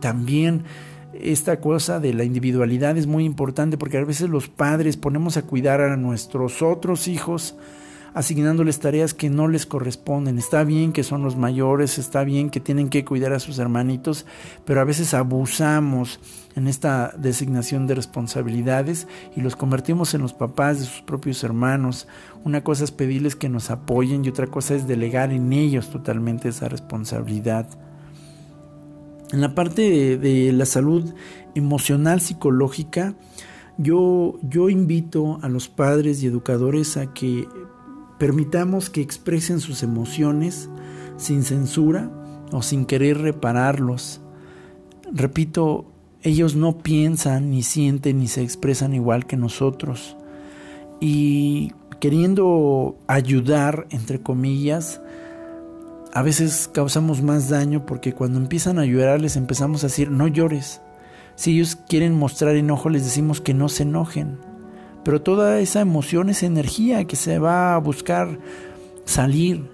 También esta cosa de la individualidad es muy importante porque a veces los padres ponemos a cuidar a nuestros otros hijos asignándoles tareas que no les corresponden. Está bien que son los mayores, está bien que tienen que cuidar a sus hermanitos, pero a veces abusamos en esta designación de responsabilidades y los convertimos en los papás de sus propios hermanos. Una cosa es pedirles que nos apoyen y otra cosa es delegar en ellos totalmente esa responsabilidad. En la parte de, la salud emocional, psicológica, yo, yo invito a los padres y educadores a que permitamos que expresen sus emociones sin censura o sin querer repararlos. Repito, ellos no piensan, ni sienten, ni se expresan igual que nosotros. Y queriendo ayudar, entre comillas, a veces causamos más daño porque cuando empiezan a llorar les empezamos a decir no llores. Si ellos quieren mostrar enojo les decimos que no se enojen. Pero toda esa emoción es energía que se va a buscar salir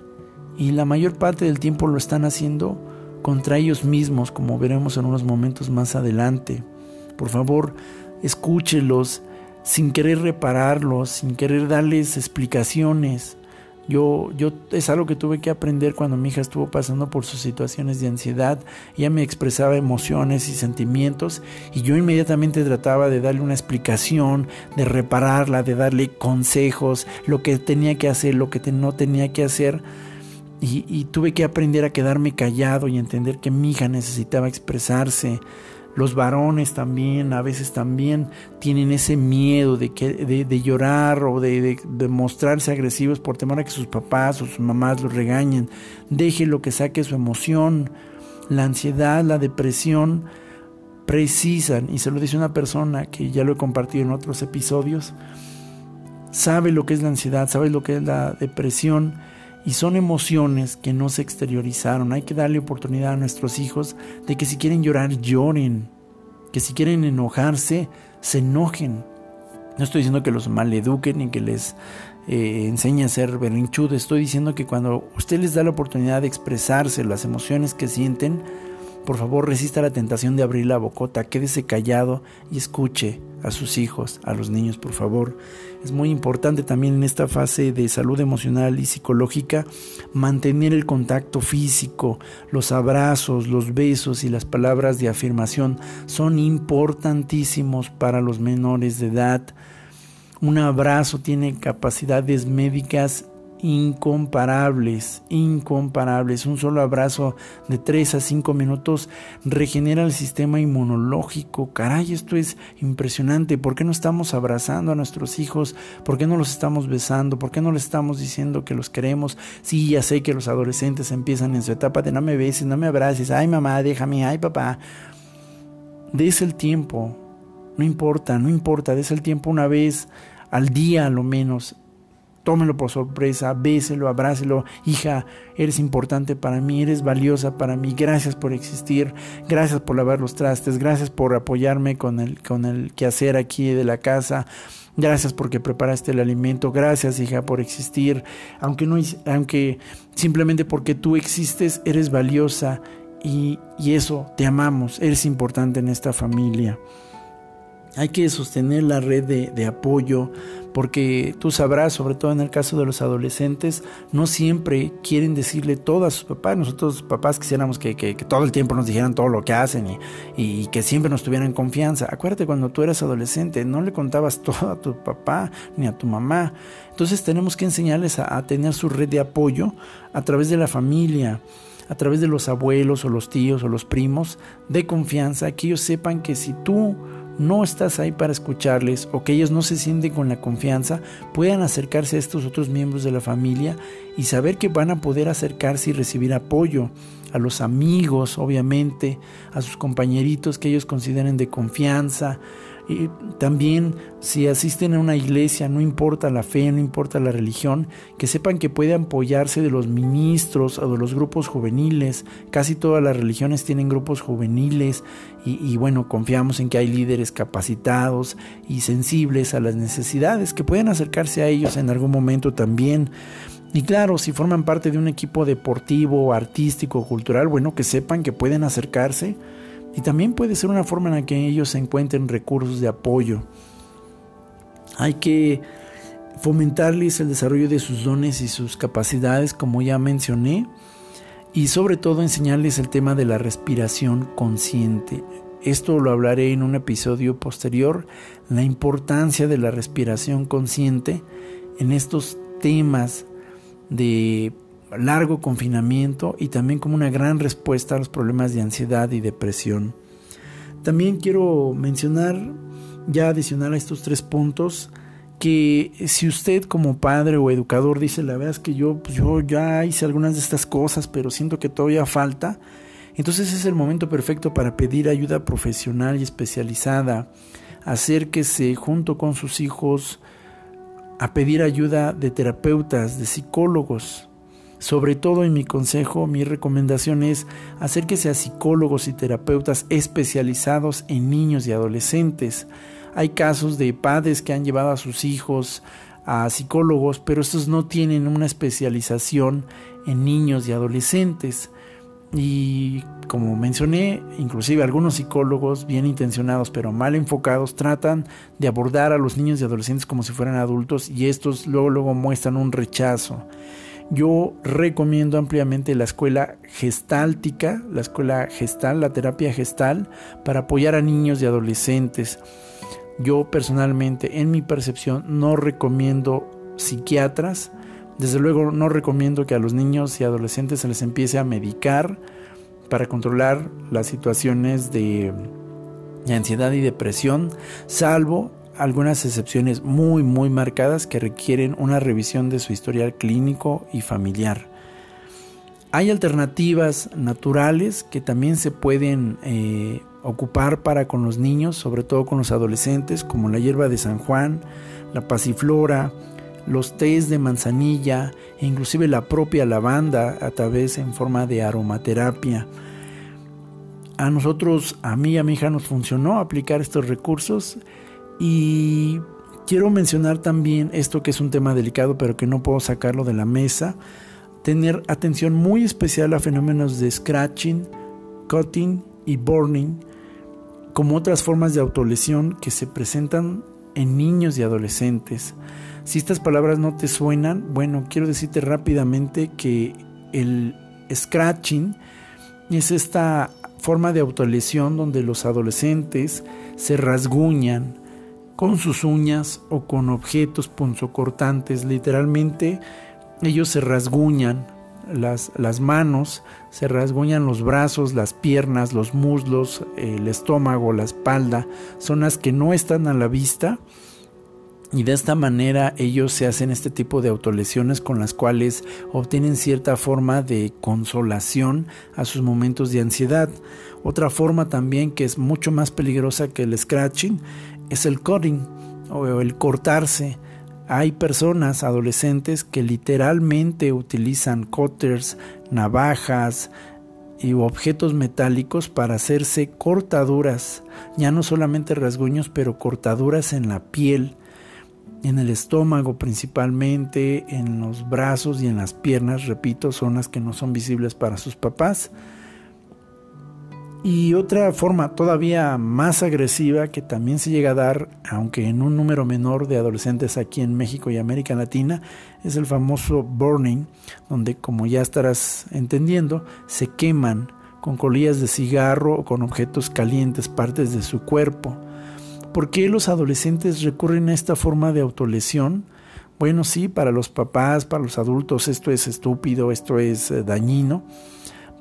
y la mayor parte del tiempo lo están haciendo contra ellos mismos, como veremos en unos momentos más adelante. Por favor, escúchelos sin querer repararlos, sin querer darles explicaciones. Yo, yo es algo que tuve que aprender cuando mi hija estuvo pasando por sus situaciones de ansiedad. Ella me expresaba emociones y sentimientos y yo inmediatamente trataba de darle una explicación, de repararla, de darle consejos, lo que tenía que hacer, lo que no tenía que hacer. Y, y tuve que aprender a quedarme callado y entender que mi hija necesitaba expresarse. Los varones también, a veces también tienen ese miedo de, que, de, llorar o de, mostrarse agresivos por temor a que sus papás o sus mamás los regañen. lo que saque su emoción. La ansiedad, la depresión precisan, y se lo dice una persona que ya lo he compartido en otros episodios, sabe lo que es la ansiedad, sabe lo que es la depresión y son emociones que no se exteriorizaron. Hay que darle oportunidad a nuestros hijos de que si quieren llorar, lloren. Que si quieren enojarse, se enojen. No estoy diciendo que los maleduquen ni que les eh, enseñe a ser berrinchudos. Estoy diciendo que cuando usted les da la oportunidad de expresarse las emociones que sienten, por favor resista la tentación de abrir la bocota, quédese callado y escuche a sus hijos, a los niños, por favor. Es muy importante también en esta fase de salud emocional y psicológica mantener el contacto físico, los abrazos, los besos y las palabras de afirmación son importantísimos para los menores de edad. Un abrazo tiene capacidades médicas incomparables, incomparables. Un solo abrazo de 3 a 5 minutos regenera el sistema inmunológico. Caray, esto es impresionante. ¿Por qué no estamos abrazando a nuestros hijos? ¿Por qué no los estamos besando? ¿Por qué no les estamos diciendo que los queremos? Sí, ya sé que los adolescentes empiezan en su etapa de no me beses, no me abraces, ay mamá, déjame, ay papá. Des el tiempo, no importa, no importa, des el tiempo una vez al día a lo menos. Tómelo por sorpresa, béselo, abrácelo. Hija, eres importante para mí, eres valiosa para mí. Gracias por existir, gracias por lavar los trastes, gracias por apoyarme con el, con el quehacer aquí de la casa. Gracias porque preparaste el alimento. Gracias, hija, por existir. Aunque no aunque simplemente porque tú existes, eres valiosa y, y eso te amamos. Eres importante en esta familia. Hay que sostener la red de, apoyo porque tú sabrás, sobre todo en el caso de los adolescentes, no siempre quieren decirle todo a sus papás. Nosotros papás quisiéramos que, todo el tiempo nos dijeran todo lo que hacen y, y, que siempre nos tuvieran confianza. Acuérdate cuando tú eras adolescente, no le contabas todo a tu papá ni a tu mamá. Entonces tenemos que enseñarles a, a tener su red de apoyo a través de la familia a través de los abuelos o los tíos o los primos de confianza, que ellos sepan que si tú no estás ahí para escucharles o que ellos no se sienten con la confianza, puedan acercarse a estos otros miembros de la familia y saber que van a poder acercarse y recibir apoyo a los amigos, obviamente, a sus compañeritos que ellos consideren de confianza, y también si asisten a una iglesia, no importa la fe, no importa la religión, que sepan que pueden apoyarse de los ministros o de los grupos juveniles. Casi todas las religiones tienen grupos juveniles y, y bueno, confiamos en que hay líderes capacitados y sensibles a las necesidades que pueden acercarse a ellos en algún momento también. Y claro, si forman parte de un equipo deportivo, artístico, cultural, bueno, que sepan que pueden acercarse y también puede ser una forma en la que ellos encuentren recursos de apoyo. Hay que fomentarles el desarrollo de sus dones y sus capacidades, como ya mencioné, y sobre todo enseñarles el tema de la respiración consciente. Esto lo hablaré en un episodio posterior, la importancia de la respiración consciente en estos temas de largo confinamiento y también como una gran respuesta a los problemas de ansiedad y depresión. También quiero mencionar, ya adicional a estos tres puntos, que si usted como padre o educador dice, la verdad es que yo, pues yo ya hice algunas de estas cosas, pero siento que todavía falta, entonces es el momento perfecto para pedir ayuda profesional y especializada. Acérquese junto con sus hijos a pedir ayuda de terapeutas, de psicólogos, sobre todo en mi consejo, mi recomendación es acérquese a psicólogos y terapeutas especializados en niños y adolescentes. Hay casos de padres que han llevado a sus hijos a psicólogos, pero estos no tienen una especialización en niños y adolescentes. Y como mencioné, inclusive algunos psicólogos bien intencionados pero mal enfocados tratan de abordar a los niños y adolescentes como si fueran adultos y estos luego, luego muestran un rechazo. Yo recomiendo ampliamente la escuela gestáltica, la escuela gestal, la terapia gestal, para apoyar a niños y adolescentes. Yo personalmente, en mi percepción, no recomiendo psiquiatras. Desde luego no recomiendo que a los niños y adolescentes se les empiece a medicar para controlar las situaciones de, ansiedad y depresión, salvo algunas excepciones muy muy marcadas que requieren una revisión de su historial clínico y familiar. Hay alternativas naturales que también se pueden eh, ocupar para con los niños, sobre todo con los adolescentes, como la hierba de San Juan, la pasiflora, los tés de manzanilla e inclusive la propia lavanda a través en forma de aromaterapia. A nosotros, a mí y a mi hija nos funcionó aplicar estos recursos y quiero mencionar también esto que es un tema delicado, pero que no puedo sacarlo de la mesa. Tener atención muy especial a fenómenos de scratching, cutting y burning, como otras formas de autolesión que se presentan en niños y adolescentes. Si estas palabras no te suenan, bueno, quiero decirte rápidamente que el scratching es esta forma de autolesión donde los adolescentes se rasguñan, con sus uñas o con objetos punzocortantes. Literalmente ellos se rasguñan las, las, manos, se rasguñan los brazos, las piernas, los muslos, el estómago, la espalda, zonas que no están a la vista. Y de esta manera ellos se hacen este tipo de autolesiones con las cuales obtienen cierta forma de consolación a sus momentos de ansiedad. Otra forma también que es mucho más peligrosa que el scratching es el cutting o el cortarse. Hay personas, adolescentes, que literalmente utilizan cutters, navajas y objetos metálicos para hacerse cortaduras, ya no solamente rasguños, pero cortaduras en la piel, en el estómago principalmente, en los brazos y en las piernas, repito, zonas que no son visibles para sus papás. Y otra forma todavía más agresiva que también se llega a dar, aunque en un número menor de adolescentes aquí en México y América Latina, es el famoso burning, donde como ya estarás entendiendo, se queman con colillas de cigarro o con objetos calientes partes de su cuerpo. ¿Por qué los adolescentes recurren a esta forma de autolesión? Bueno, sí, para los papás, para los adultos esto es estúpido, esto es eh, dañino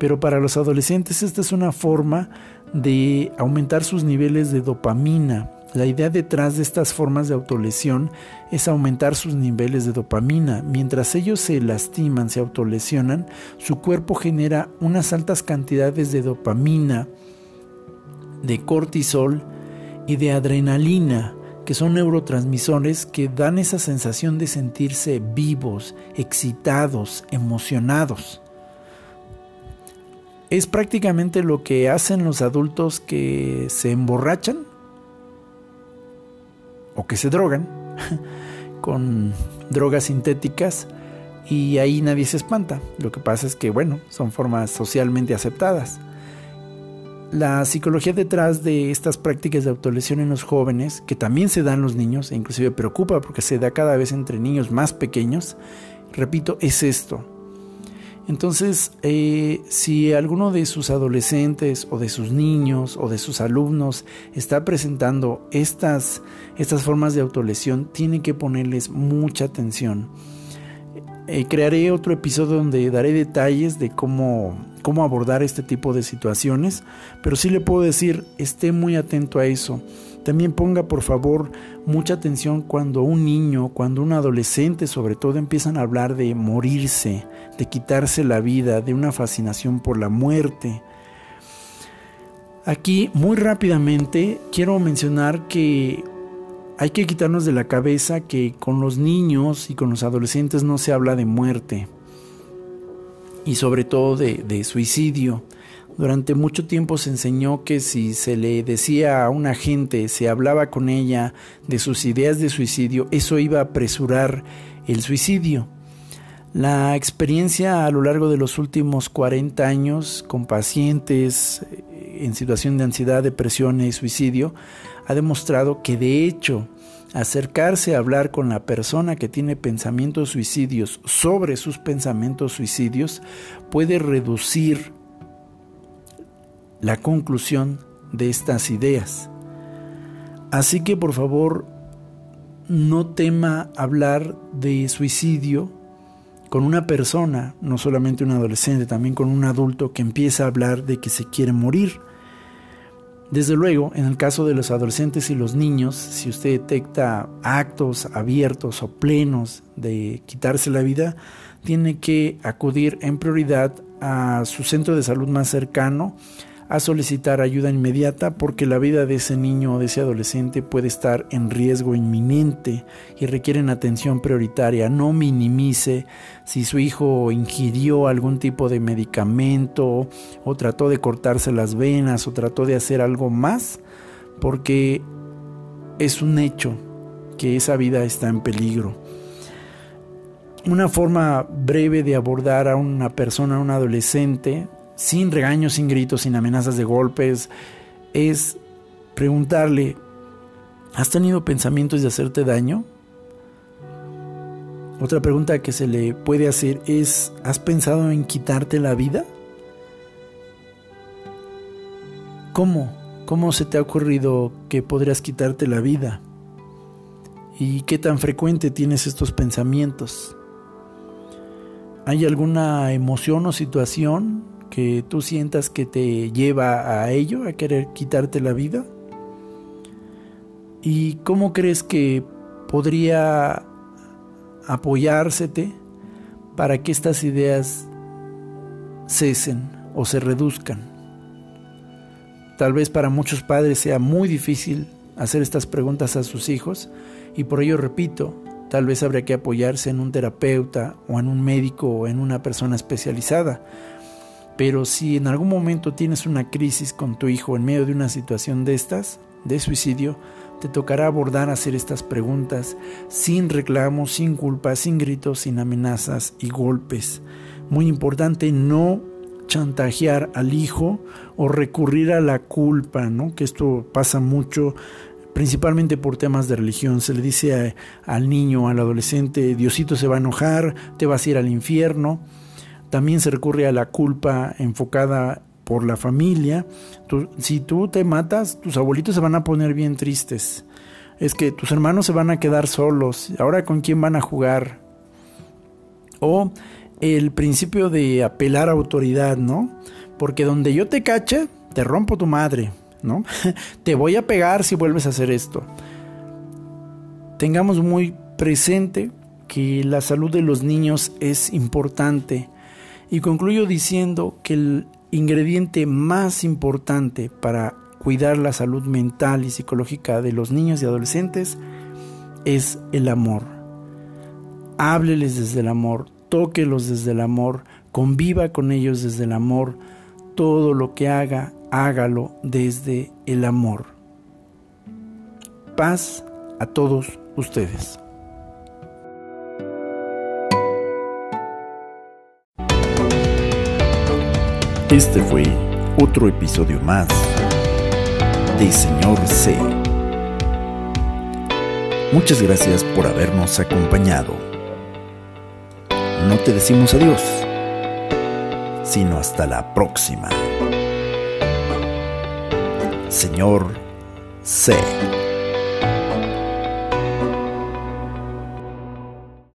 pero para los adolescentes esta es una forma de aumentar sus niveles de dopamina. La idea detrás de estas formas de autolesión es aumentar sus niveles de dopamina. Mientras ellos se lastiman, se autolesionan, su cuerpo genera unas altas cantidades de dopamina, de cortisol y de adrenalina, que son neurotransmisores que dan esa sensación de sentirse vivos, excitados, emocionados es prácticamente lo que hacen los adultos que se emborrachan o que se drogan con drogas sintéticas y ahí nadie se espanta. Lo que pasa es que, bueno, son formas socialmente aceptadas. La psicología detrás de estas prácticas de autolesión en los jóvenes, que también se dan los niños, e inclusive preocupa porque se da cada vez entre niños más pequeños, repito, es esto. Entonces, eh, si alguno de sus adolescentes o de sus niños o de sus alumnos está presentando estas, estas formas de autolesión, tiene que ponerles mucha atención. Eh, crearé otro episodio donde daré detalles de cómo, cómo abordar este tipo de situaciones, pero sí le puedo decir, esté muy atento a eso. También ponga por favor mucha atención cuando un niño, cuando un adolescente sobre todo empiezan a hablar de morirse, de quitarse la vida, de una fascinación por la muerte. Aquí muy rápidamente quiero mencionar que hay que quitarnos de la cabeza que con los niños y con los adolescentes no se habla de muerte y sobre todo de, suicidio. Durante mucho tiempo se enseñó que si se le decía a una gente, se hablaba con ella de sus ideas de suicidio, eso iba a apresurar el suicidio. La experiencia a lo largo de los últimos 40 años con pacientes eh, en situación de ansiedad, depresión y suicidio ha demostrado que de hecho acercarse a hablar con la persona que tiene pensamientos suicidios sobre sus pensamientos suicidios puede reducir la conclusión de estas ideas. Así que por favor, no tema hablar de suicidio con una persona, no solamente un adolescente, también con un adulto que empieza a hablar de que se quiere morir. Desde luego, en el caso de los adolescentes y los niños, si usted detecta actos abiertos o plenos de quitarse la vida, tiene que acudir en prioridad a su centro de salud más cercano, a solicitar ayuda inmediata porque la vida de ese niño o de ese adolescente puede estar en riesgo inminente y requieren atención prioritaria. No minimice si su hijo ingirió algún tipo de medicamento o trató de cortarse las venas o trató de hacer algo más porque es un hecho que esa vida está en peligro. Una forma breve de abordar a una persona, a un adolescente, sin regaños, sin gritos, sin amenazas de golpes, es preguntarle, ¿has tenido pensamientos de hacerte daño? Otra pregunta que se le puede hacer es, ¿has pensado en quitarte la vida? ¿Cómo? ¿Cómo se te ha ocurrido que podrías quitarte la vida? ¿Y qué tan frecuente tienes estos pensamientos? ¿Hay alguna emoción o situación que tú sientas que te lleva a ello, a querer quitarte la vida? ¿Y cómo crees que podría apoyársete para que estas ideas cesen o se reduzcan? Tal vez para muchos padres sea muy difícil hacer estas preguntas a sus hijos y por ello repito, tal vez habría que apoyarse en un terapeuta o en un médico o en una persona especializada. Pero si en algún momento tienes una crisis con tu hijo en medio de una situación de estas, de suicidio, te tocará abordar hacer estas preguntas sin reclamos, sin culpa, sin gritos, sin amenazas y golpes. Muy importante no chantajear al hijo o recurrir a la culpa, ¿no? Que esto pasa mucho principalmente por temas de religión. Se le dice al niño, al adolescente, Diosito se va a enojar, te vas a ir al infierno. También se recurre a la culpa enfocada por la familia. si tú te matas, tus abuelitos se van a poner bien tristes. Es que tus hermanos se van a quedar solos. Ahora con quién van a jugar. O el principio de apelar a autoridad, ¿no? Porque donde yo te cache, te rompo tu madre, ¿no? te voy a pegar si vuelves a hacer esto. Tengamos muy presente que la salud de los niños es importante. Y concluyo diciendo que el ingrediente más importante para cuidar la salud mental y psicológica de los niños y adolescentes es el amor. Hábleles desde el amor, tóquelos desde el amor, conviva con ellos desde el amor, todo lo que haga, hágalo desde el amor. Paz a todos ustedes. Este fue otro episodio más de Señor C. Muchas gracias por habernos acompañado. No te decimos adiós, sino hasta la próxima. Señor C.